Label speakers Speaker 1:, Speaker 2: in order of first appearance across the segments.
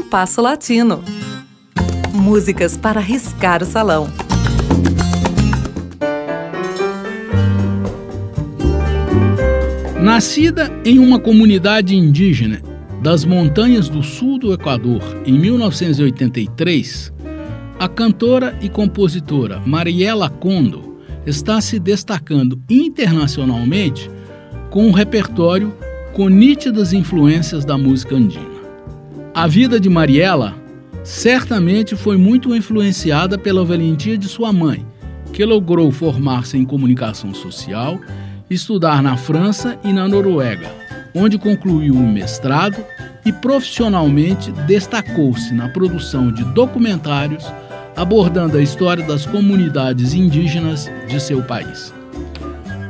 Speaker 1: Compasso Latino. Músicas para riscar o salão.
Speaker 2: Nascida em uma comunidade indígena das montanhas do sul do Equador em 1983, a cantora e compositora Mariela Condo está se destacando internacionalmente com um repertório com nítidas influências da música andina. A vida de Mariela certamente foi muito influenciada pela valentia de sua mãe, que logrou formar-se em comunicação social, estudar na França e na Noruega, onde concluiu o mestrado e profissionalmente destacou-se na produção de documentários abordando a história das comunidades indígenas de seu país.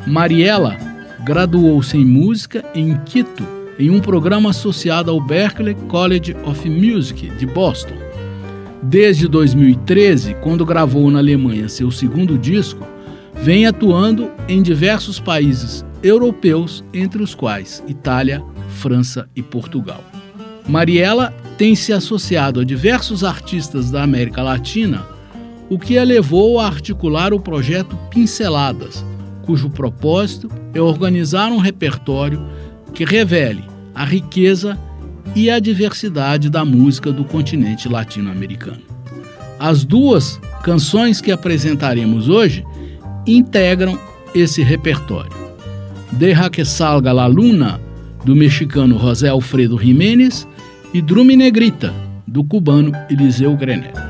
Speaker 2: Mariela graduou-se em música em Quito, em um programa associado ao Berklee College of Music de Boston. Desde 2013, quando gravou na Alemanha seu segundo disco, vem atuando em diversos países europeus, entre os quais Itália, França e Portugal. Mariela tem se associado a diversos artistas da América Latina, o que a levou a articular o projeto Pinceladas, cujo propósito é organizar um repertório que revele a riqueza e a diversidade da música do continente latino-americano. As duas canções que apresentaremos hoje integram esse repertório. Deja que salga la luna, do mexicano José Alfredo Jiménez, e Drume Negrita, do cubano Eliseu Grenet.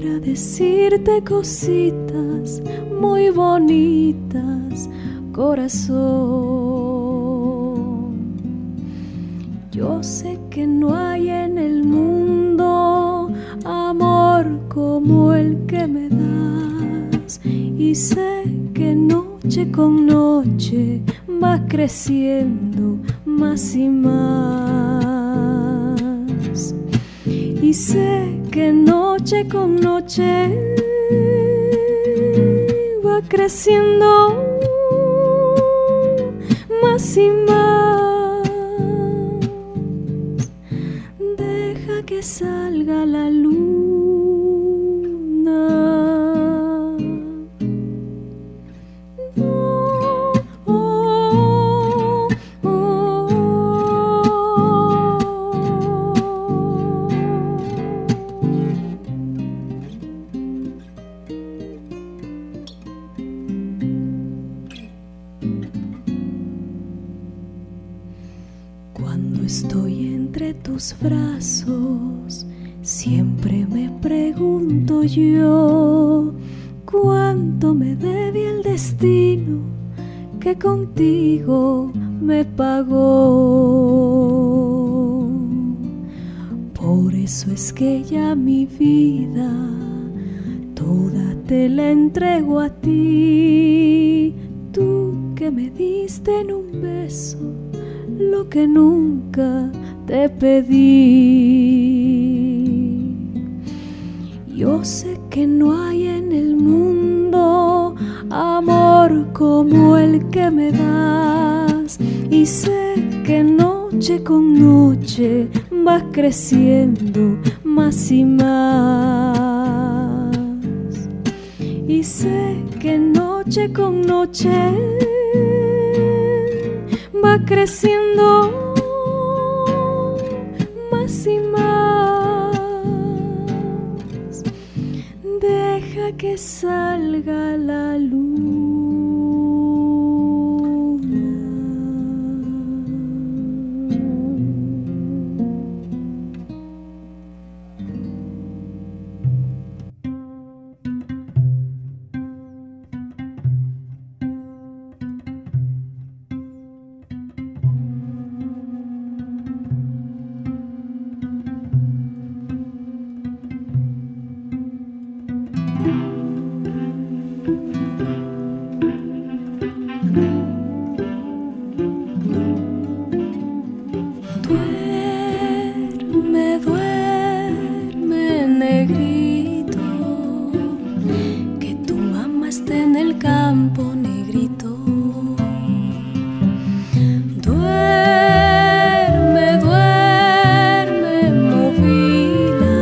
Speaker 3: para decirte cositas muy bonitas, corazón. Yo sé que no hay en el mundo amor como el que me das y sé que noche con noche va creciendo más y más. Y sé que noche con noche creciendo más y más. Deja que salga la luz. Estoy entre tus brazos, siempre me pregunto yo cuánto me debe el destino que contigo me pagó. Por eso es que ya mi vida toda te la entrego a ti, tú que me diste en un beso lo que nunca te pedí. Yo sé que no hay en el mundo amor como el que me das y sé que noche con noche vas creciendo más y más. Y sé que noche con noche va creciendo más y más. Deja que salga la luz. negrito, que tu mamá esté en el campo negrito. Duerme, duerme, movila,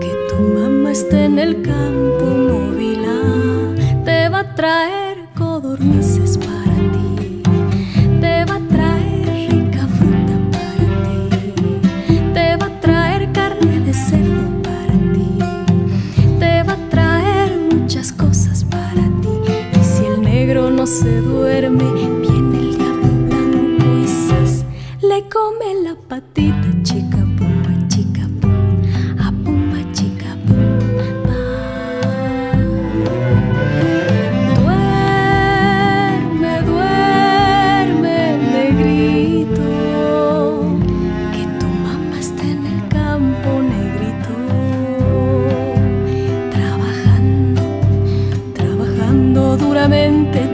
Speaker 3: que tu mamá esté en el campo movila, te va a traer. se duerme, viene el diablo blanco y sas, le come la patita chica pumba chica pum, a pumba chica pumba. Duerme, duerme, negrito que tu mamá está en el campo negrito, trabajando, trabajando duramente.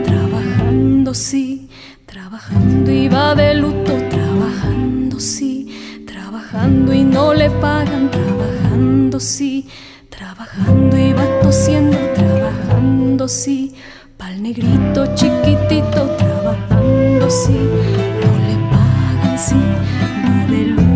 Speaker 3: sí, pa'l negrito chiquitito trabajando sí, no le pagan sí, va luz.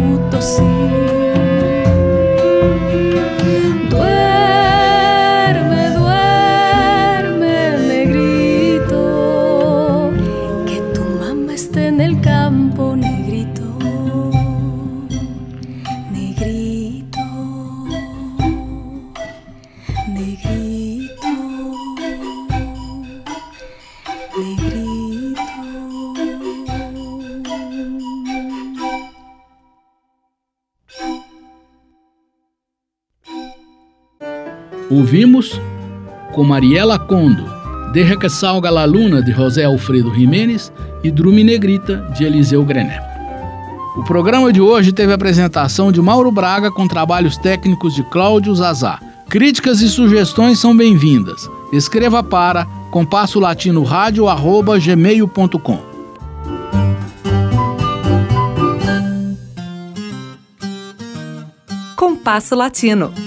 Speaker 2: Ouvimos com Mariela Condo, De Recasalga la Luna, de José Alfredo Jiménez e Drume Negrita, de Eliseu Grené. O programa de hoje teve a apresentação de Mauro Braga com trabalhos técnicos de Cláudio Zazá. Críticas e sugestões são bem-vindas. Escreva para compasso latino rádio arroba gmail.com.
Speaker 1: Compasso Latino.